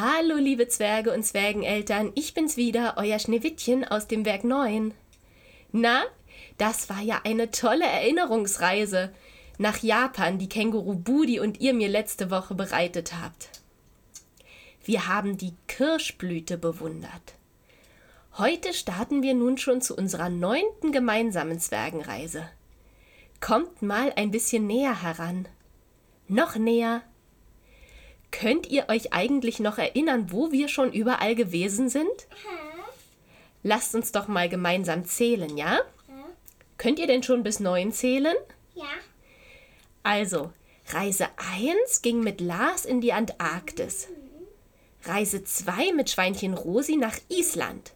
Hallo, liebe Zwerge und Zwergeneltern, ich bin's wieder, euer Schneewittchen aus dem Werk 9. Na, das war ja eine tolle Erinnerungsreise nach Japan, die Känguru Budi und ihr mir letzte Woche bereitet habt. Wir haben die Kirschblüte bewundert. Heute starten wir nun schon zu unserer neunten gemeinsamen Zwergenreise. Kommt mal ein bisschen näher heran. Noch näher. Könnt ihr euch eigentlich noch erinnern, wo wir schon überall gewesen sind? Lasst uns doch mal gemeinsam zählen, ja? Könnt ihr denn schon bis neun zählen? Ja. Also, Reise 1 ging mit Lars in die Antarktis. Reise 2 mit Schweinchen Rosi nach Island.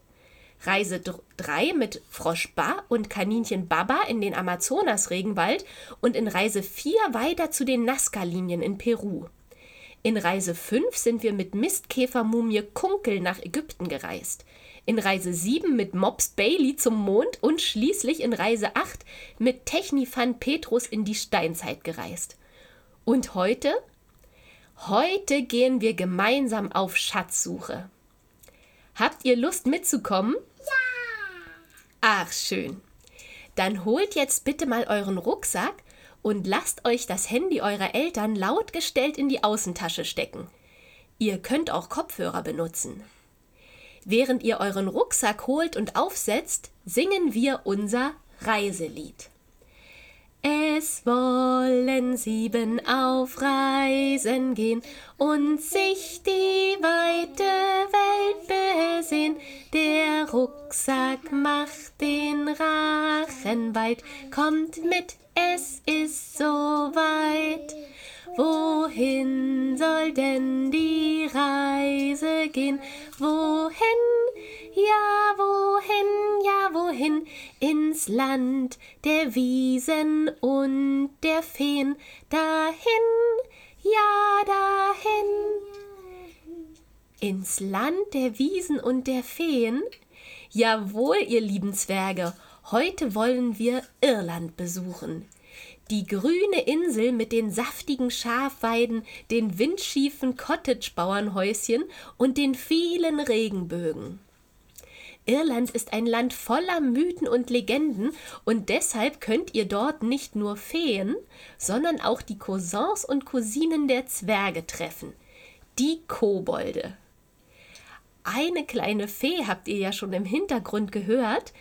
Reise 3 mit Frosch Ba und Kaninchen Baba in den Amazonas-Regenwald und in Reise 4 weiter zu den Nazca-Linien in Peru. In Reise 5 sind wir mit Mistkäfermumie Kunkel nach Ägypten gereist. In Reise 7 mit Mops Bailey zum Mond und schließlich in Reise 8 mit Technifan Petrus in die Steinzeit gereist. Und heute? Heute gehen wir gemeinsam auf Schatzsuche. Habt ihr Lust mitzukommen? Ach, schön. Dann holt jetzt bitte mal euren Rucksack und lasst euch das Handy eurer Eltern lautgestellt in die Außentasche stecken. Ihr könnt auch Kopfhörer benutzen. Während ihr euren Rucksack holt und aufsetzt, singen wir unser Reiselied. Es wollen sieben auf Reisen gehen und sich die weite Welt besehen. Der Rucksack macht den Rachen weit, kommt mit, es ist so weit. Wohin soll denn die Reise gehen? Wohin? Ja, wohin, ja, wohin? Ins Land der Wiesen und der Feen. Dahin, ja, dahin. Ins Land der Wiesen und der Feen? Jawohl, ihr lieben Zwerge, heute wollen wir Irland besuchen. Die grüne Insel mit den saftigen Schafweiden, den windschiefen Cottage-Bauernhäuschen und den vielen Regenbögen. Irland ist ein Land voller Mythen und Legenden und deshalb könnt ihr dort nicht nur Feen, sondern auch die Cousins und Cousinen der Zwerge treffen, die Kobolde. Eine kleine Fee habt ihr ja schon im Hintergrund gehört,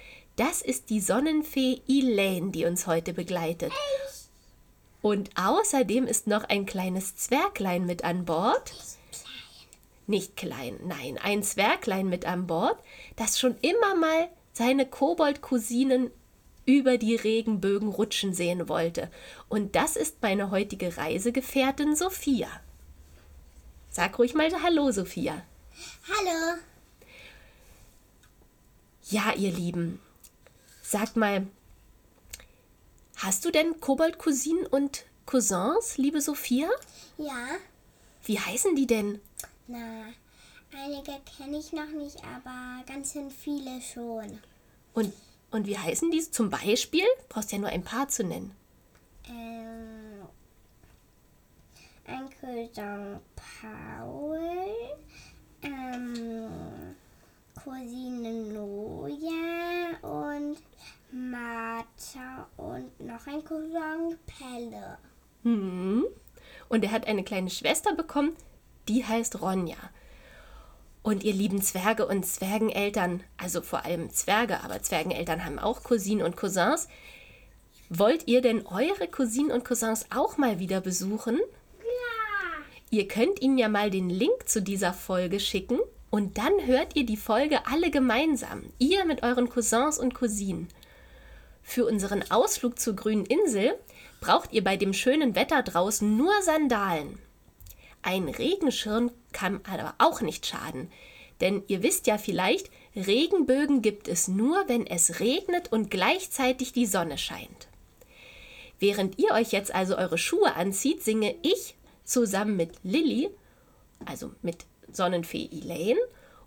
das ist die Sonnenfee Elaine, die uns heute begleitet. Und außerdem ist noch ein kleines Zwerglein mit an Bord. Nicht klein, nein, ein Zwerglein mit an Bord, das schon immer mal seine Kobold-Cousinen über die Regenbögen rutschen sehen wollte. Und das ist meine heutige Reisegefährtin Sophia. Sag ruhig mal Hallo, Sophia. Hallo. Ja, ihr Lieben, sagt mal, hast du denn Kobold-Cousinen und Cousins, liebe Sophia? Ja. Wie heißen die denn? Na, einige kenne ich noch nicht, aber ganz schön viele schon. Und, und wie heißen die zum Beispiel? Brauchst ja nur ein paar zu nennen. Ähm, ein Cousin Paul, ähm, Cousine Noja Martha und noch ein Cousin Pelle. Hm. Und er hat eine kleine Schwester bekommen, die heißt Ronja. Und ihr lieben Zwerge und Zwergeneltern, also vor allem Zwerge, aber Zwergeneltern haben auch Cousinen und Cousins. Wollt ihr denn eure Cousinen und Cousins auch mal wieder besuchen? Ja. Ihr könnt ihnen ja mal den Link zu dieser Folge schicken und dann hört ihr die Folge alle gemeinsam, ihr mit euren Cousins und Cousinen. Für unseren Ausflug zur grünen Insel braucht ihr bei dem schönen Wetter draußen nur Sandalen. Ein Regenschirm kann aber auch nicht schaden, denn ihr wisst ja vielleicht, Regenbögen gibt es nur, wenn es regnet und gleichzeitig die Sonne scheint. Während ihr euch jetzt also eure Schuhe anzieht, singe ich zusammen mit Lilly, also mit Sonnenfee Elaine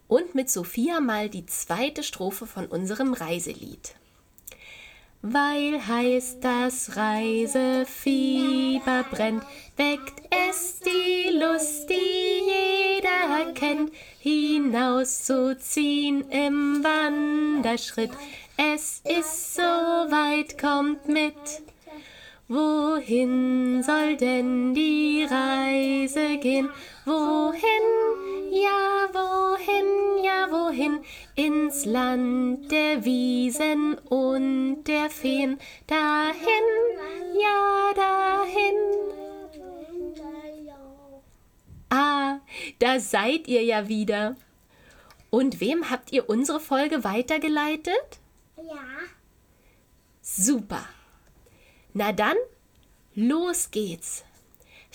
und mit Sophia mal die zweite Strophe von unserem Reiselied. Weil heiß das Reisefieber brennt, weckt es die Lust, die jeder erkennt, hinauszuziehen im Wanderschritt. Es ist so weit, kommt mit. Wohin soll denn die Reise gehen? Wohin, ja, wohin, ja, wohin? Ins Land der Wiesen und der Feen. Dahin, ja, dahin. Ah, da seid ihr ja wieder. Und wem habt ihr unsere Folge weitergeleitet? Ja. Super. Na dann, los geht's.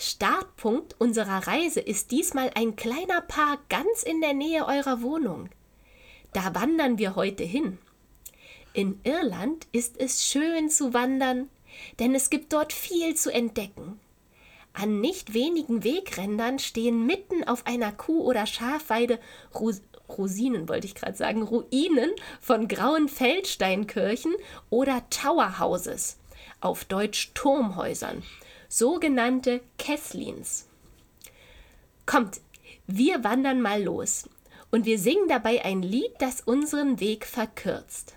Startpunkt unserer Reise ist diesmal ein kleiner Park ganz in der Nähe eurer Wohnung. Da wandern wir heute hin. In Irland ist es schön zu wandern, denn es gibt dort viel zu entdecken. An nicht wenigen Wegrändern stehen mitten auf einer Kuh- oder Schafweide Ros Rosinen, wollte ich gerade sagen, Ruinen von grauen Feldsteinkirchen oder Towerhouses auf Deutsch Turmhäusern, sogenannte Kesslins. Kommt, wir wandern mal los und wir singen dabei ein Lied, das unseren Weg verkürzt.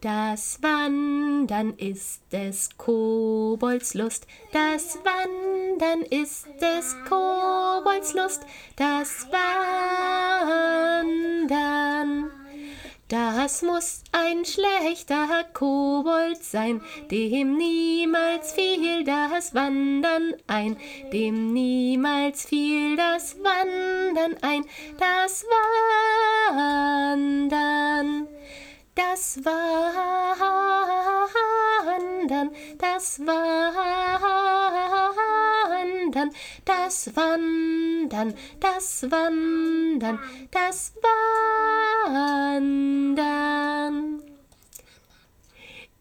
Das Wandern ist des Kobolds Lust, das Wandern ist des Kobolds Lust, das Wandern. Das muss ein schlechter Kobold sein, dem niemals fiel das Wandern ein, dem niemals fiel das Wandern ein, das Wandern, das Wandern, das Wandern, das Wandern, das Wandern, das Wandern.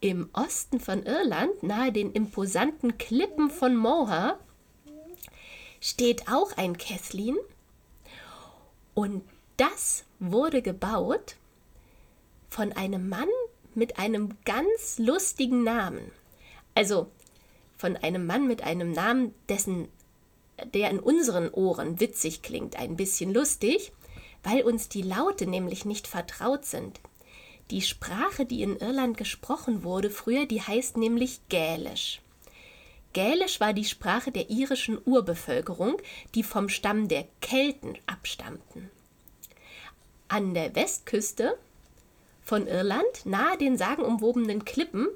Im Osten von Irland, nahe den imposanten Klippen von Moher, steht auch ein Kesslin. Und das wurde gebaut von einem Mann mit einem ganz lustigen Namen. Also von einem Mann mit einem Namen, dessen der in unseren Ohren witzig klingt, ein bisschen lustig, weil uns die Laute nämlich nicht vertraut sind. Die Sprache, die in Irland gesprochen wurde früher, die heißt nämlich Gälisch. Gälisch war die Sprache der irischen Urbevölkerung, die vom Stamm der Kelten abstammten. An der Westküste von Irland, nahe den sagenumwobenen Klippen,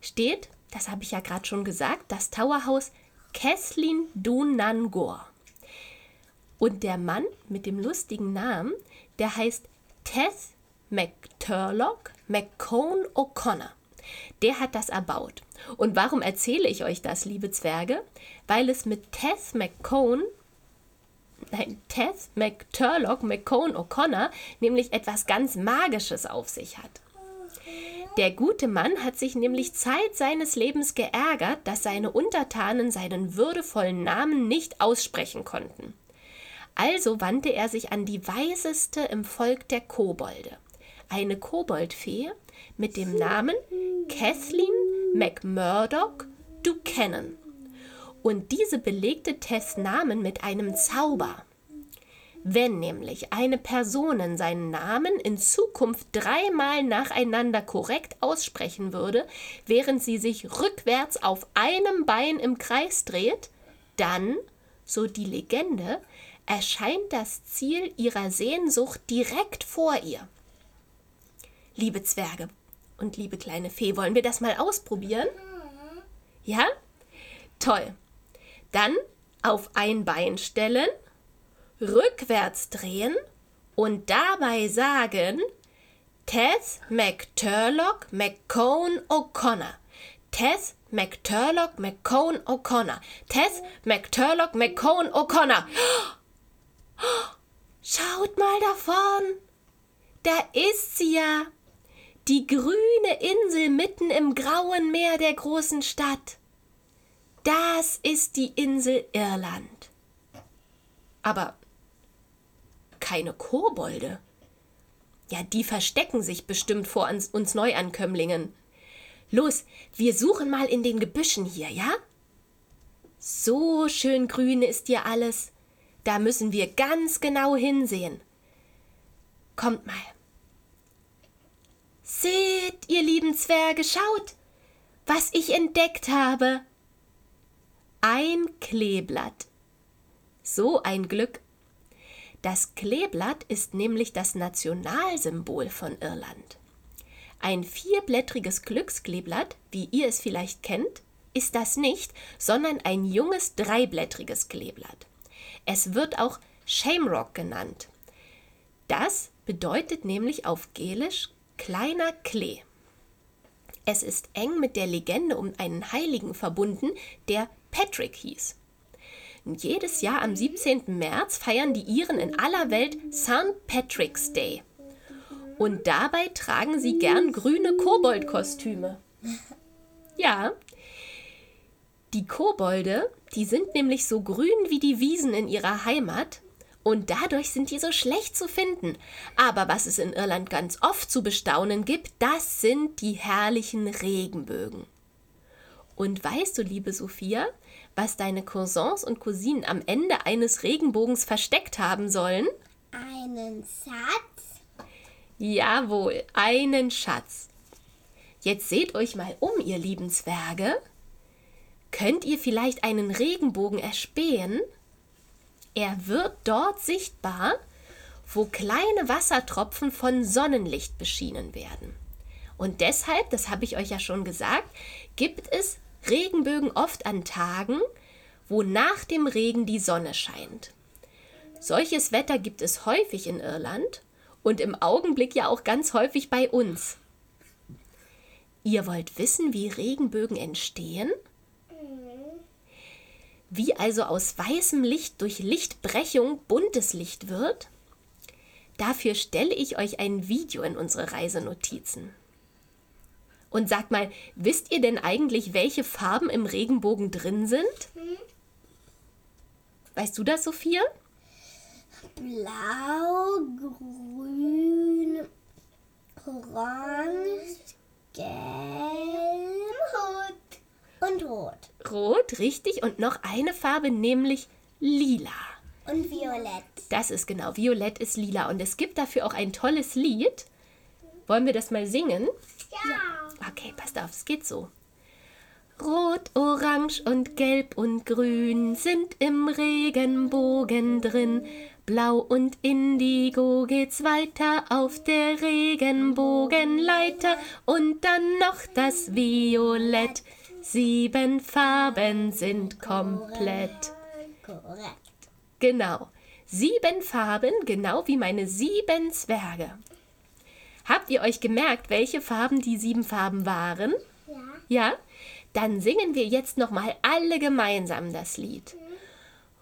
steht, das habe ich ja gerade schon gesagt, das Towerhaus Kesslin Dunangor. Und der Mann mit dem lustigen Namen, der heißt Tess McTurlock McCone O'Connor. Der hat das erbaut. Und warum erzähle ich euch das, liebe Zwerge? Weil es mit Tess McCone, nein, Tess McTurlock McCone O'Connor nämlich etwas ganz Magisches auf sich hat. Der gute Mann hat sich nämlich Zeit seines Lebens geärgert, dass seine Untertanen seinen würdevollen Namen nicht aussprechen konnten. Also wandte er sich an die Weiseste im Volk der Kobolde, eine Koboldfee mit dem Namen Kathleen McMurdoch Buchanan. Und diese belegte Tess Namen mit einem Zauber. Wenn nämlich eine Person seinen Namen in Zukunft dreimal nacheinander korrekt aussprechen würde, während sie sich rückwärts auf einem Bein im Kreis dreht, dann, so die Legende, erscheint das Ziel ihrer Sehnsucht direkt vor ihr. Liebe Zwerge und liebe kleine Fee, wollen wir das mal ausprobieren? Ja? Toll. Dann auf ein Bein stellen rückwärts drehen und dabei sagen Tess McTurlock McCone O'Connor. Tess McTurlock McCone O'Connor. Tess McTurlock McCone O'Connor. Schaut mal davon. Da ist sie ja. Die grüne Insel mitten im grauen Meer der großen Stadt. Das ist die Insel Irland. Aber keine Kobolde. Ja, die verstecken sich bestimmt vor uns, uns Neuankömmlingen. Los, wir suchen mal in den Gebüschen hier, ja? So schön grün ist hier alles. Da müssen wir ganz genau hinsehen. Kommt mal. Seht, ihr lieben Zwerge, schaut, was ich entdeckt habe. Ein Kleeblatt. So ein Glück. Das Kleeblatt ist nämlich das Nationalsymbol von Irland. Ein vierblättriges Glückskleeblatt, wie ihr es vielleicht kennt, ist das nicht, sondern ein junges dreiblättriges Kleeblatt. Es wird auch Shamrock genannt. Das bedeutet nämlich auf Gälisch kleiner Klee. Es ist eng mit der Legende um einen Heiligen verbunden, der Patrick hieß. Jedes Jahr am 17. März feiern die Iren in aller Welt St. Patrick's Day. Und dabei tragen sie gern grüne Koboldkostüme. Ja, die Kobolde, die sind nämlich so grün wie die Wiesen in ihrer Heimat und dadurch sind die so schlecht zu finden. Aber was es in Irland ganz oft zu bestaunen gibt, das sind die herrlichen Regenbögen. Und weißt du, liebe Sophia, was deine Cousins und Cousinen am Ende eines Regenbogens versteckt haben sollen? Einen Satz? Jawohl, einen Schatz. Jetzt seht euch mal um, ihr lieben Zwerge. Könnt ihr vielleicht einen Regenbogen erspähen? Er wird dort sichtbar, wo kleine Wassertropfen von Sonnenlicht beschienen werden. Und deshalb, das habe ich euch ja schon gesagt, gibt es Regenbögen oft an Tagen, wo nach dem Regen die Sonne scheint. Solches Wetter gibt es häufig in Irland und im Augenblick ja auch ganz häufig bei uns. Ihr wollt wissen, wie Regenbögen entstehen? Wie also aus weißem Licht durch Lichtbrechung buntes Licht wird? Dafür stelle ich euch ein Video in unsere Reisenotizen. Und sagt mal, wisst ihr denn eigentlich, welche Farben im Regenbogen drin sind? Hm? Weißt du das, Sophia? Blau, grün, orange, gelb, rot und rot. Rot, richtig. Und noch eine Farbe, nämlich lila. Und violett. Das ist genau, violett ist lila. Und es gibt dafür auch ein tolles Lied. Wollen wir das mal singen? Ja. Okay, passt auf, es geht so. Rot, Orange und Gelb und Grün sind im Regenbogen drin. Blau und Indigo geht's weiter auf der Regenbogenleiter und dann noch das Violett. Sieben Farben sind komplett. Korrekt. Genau. Sieben Farben, genau wie meine sieben Zwerge. Habt ihr euch gemerkt, welche Farben die sieben Farben waren? Ja. Ja? Dann singen wir jetzt nochmal alle gemeinsam das Lied.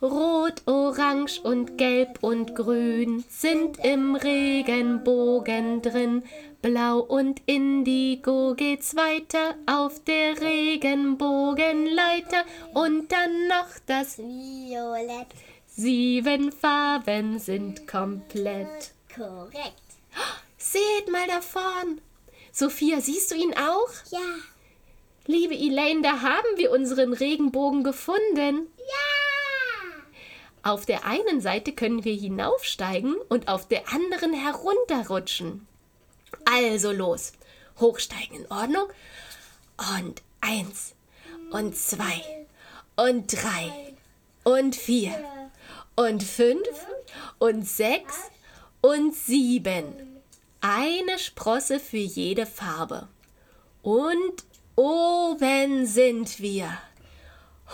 Rot, Orange und Gelb und Grün sind im Regenbogen drin. Blau und Indigo geht's weiter auf der Regenbogenleiter und dann noch das Violett. Sieben Farben sind komplett. Korrekt. Seht mal da vorn. Sophia, siehst du ihn auch? Ja. Liebe Elaine, da haben wir unseren Regenbogen gefunden. Ja. Auf der einen Seite können wir hinaufsteigen und auf der anderen herunterrutschen. Also los. Hochsteigen in Ordnung. Und eins und zwei und drei und vier und fünf und sechs und sieben. Eine Sprosse für jede Farbe. Und oben sind wir.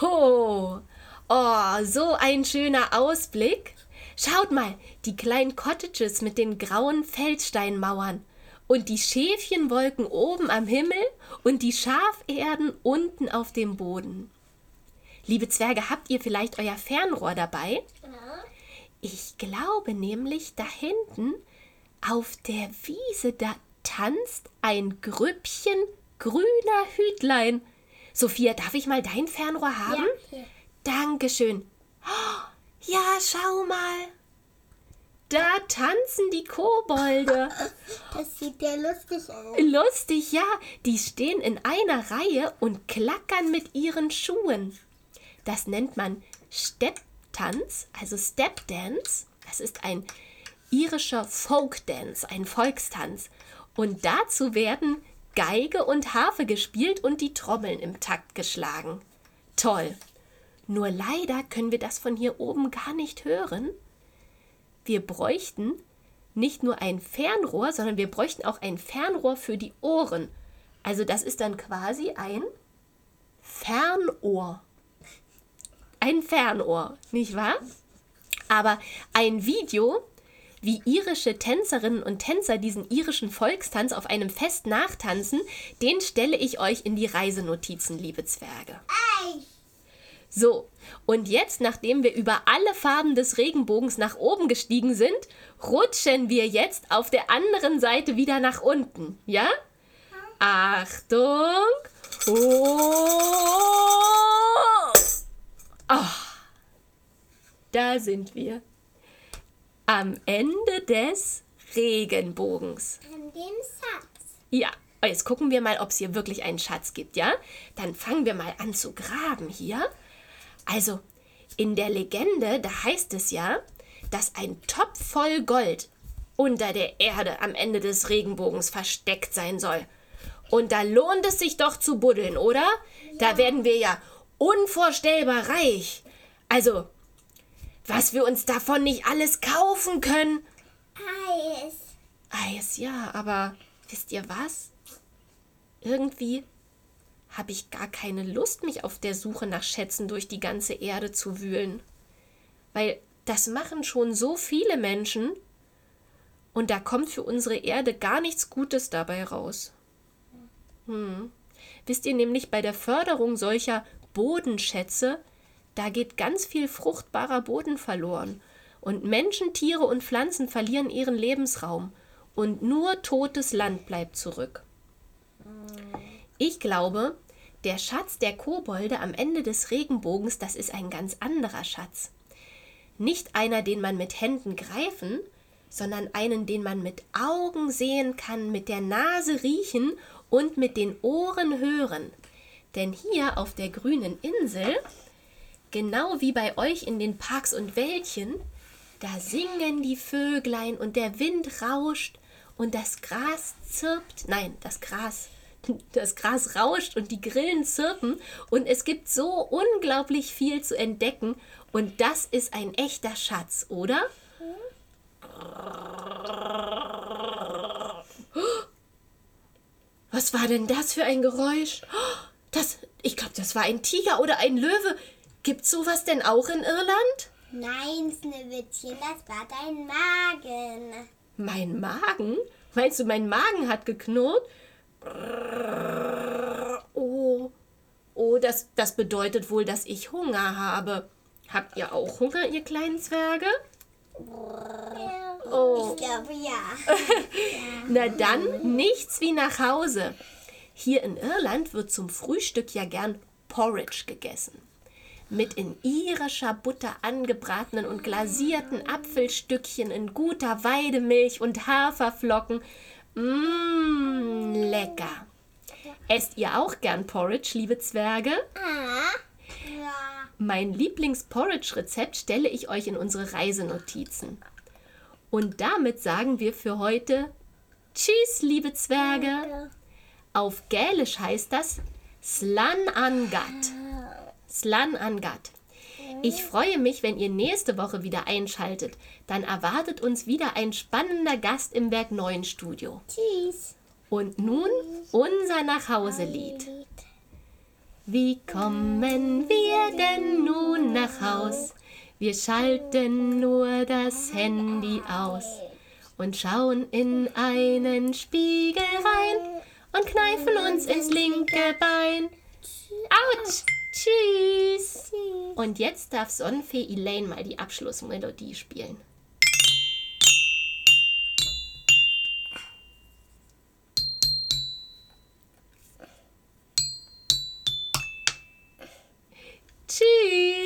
Ho! Oh, so ein schöner Ausblick. Schaut mal, die kleinen Cottages mit den grauen Feldsteinmauern und die Schäfchenwolken oben am Himmel und die Schaferden unten auf dem Boden. Liebe Zwerge, habt ihr vielleicht euer Fernrohr dabei? Ja. Ich glaube nämlich, da hinten auf der Wiese, da tanzt ein Grüppchen grüner Hütlein. Sophia, darf ich mal dein Fernrohr haben? Ja, hier. Dankeschön. Oh, ja, schau mal. Da tanzen die Kobolde. Das sieht ja lustig aus. Lustig, ja. Die stehen in einer Reihe und klackern mit ihren Schuhen. Das nennt man Stepp Step-Tanz, also Step Dance. Das ist ein irischer Folk Dance, ein Volkstanz. Und dazu werden Geige und Harfe gespielt und die Trommeln im Takt geschlagen. Toll. Nur leider können wir das von hier oben gar nicht hören. Wir bräuchten nicht nur ein Fernrohr, sondern wir bräuchten auch ein Fernrohr für die Ohren. Also das ist dann quasi ein Fernohr. Ein Fernohr, nicht wahr? Aber ein Video, wie irische Tänzerinnen und Tänzer diesen irischen Volkstanz auf einem Fest nachtanzen, den stelle ich euch in die Reisenotizen, liebe Zwerge. So, und jetzt, nachdem wir über alle Farben des Regenbogens nach oben gestiegen sind, rutschen wir jetzt auf der anderen Seite wieder nach unten. Ja? Achtung! Oh! oh. Da sind wir. Am Ende des Regenbogens. An dem Satz. Ja, jetzt gucken wir mal, ob es hier wirklich einen Schatz gibt, ja? Dann fangen wir mal an zu graben hier. Also, in der Legende, da heißt es ja, dass ein Topf voll Gold unter der Erde am Ende des Regenbogens versteckt sein soll. Und da lohnt es sich doch zu buddeln, oder? Ja. Da werden wir ja unvorstellbar reich. Also, was wir uns davon nicht alles kaufen können. Eis. Eis, ja, aber wisst ihr was? Irgendwie habe ich gar keine Lust, mich auf der Suche nach Schätzen durch die ganze Erde zu wühlen. Weil das machen schon so viele Menschen und da kommt für unsere Erde gar nichts Gutes dabei raus. Hm. Wisst ihr nämlich, bei der Förderung solcher Bodenschätze, da geht ganz viel fruchtbarer Boden verloren. Und Menschen, Tiere und Pflanzen verlieren ihren Lebensraum. Und nur totes Land bleibt zurück. Ich glaube, der Schatz der Kobolde am Ende des Regenbogens, das ist ein ganz anderer Schatz. Nicht einer, den man mit Händen greifen, sondern einen, den man mit Augen sehen kann, mit der Nase riechen und mit den Ohren hören. Denn hier auf der grünen Insel, genau wie bei euch in den Parks und Wäldchen, da singen die Vöglein und der Wind rauscht und das Gras zirpt, nein, das Gras, das Gras rauscht und die Grillen zirpen und es gibt so unglaublich viel zu entdecken und das ist ein echter Schatz, oder? Was war denn das für ein Geräusch? Das, ich glaube, das war ein Tiger oder ein Löwe. Gibt's sowas denn auch in Irland? Nein, Sneewittchen, das war dein Magen. Mein Magen? Meinst du, mein Magen hat geknurrt? Oh, oh, das, das bedeutet wohl, dass ich Hunger habe. Habt ihr auch Hunger, ihr kleinen Zwerge? Oh. Ich glaube ja. Na dann, nichts wie nach Hause. Hier in Irland wird zum Frühstück ja gern Porridge gegessen. Mit in irischer Butter angebratenen und glasierten Apfelstückchen in guter Weidemilch und Haferflocken. Mmm, lecker. Esst ihr auch gern Porridge, liebe Zwerge? Ja. Mein Lieblings-Porridge-Rezept stelle ich euch in unsere Reisenotizen. Und damit sagen wir für heute Tschüss, liebe Zwerge. Auf Gälisch heißt das Slan Angat. Slan Angat. Ich freue mich, wenn ihr nächste Woche wieder einschaltet. Dann erwartet uns wieder ein spannender Gast im Werk 9 Studio. Tschüss. Und nun unser Nachhauselied. Wie kommen wir denn nun nach Haus? Wir schalten nur das Handy aus und schauen in einen Spiegel rein und kneifen uns ins linke Bein. Autsch! Tschüss. Und jetzt darf Sonnenfee Elaine mal die Abschlussmelodie spielen. Tschüss.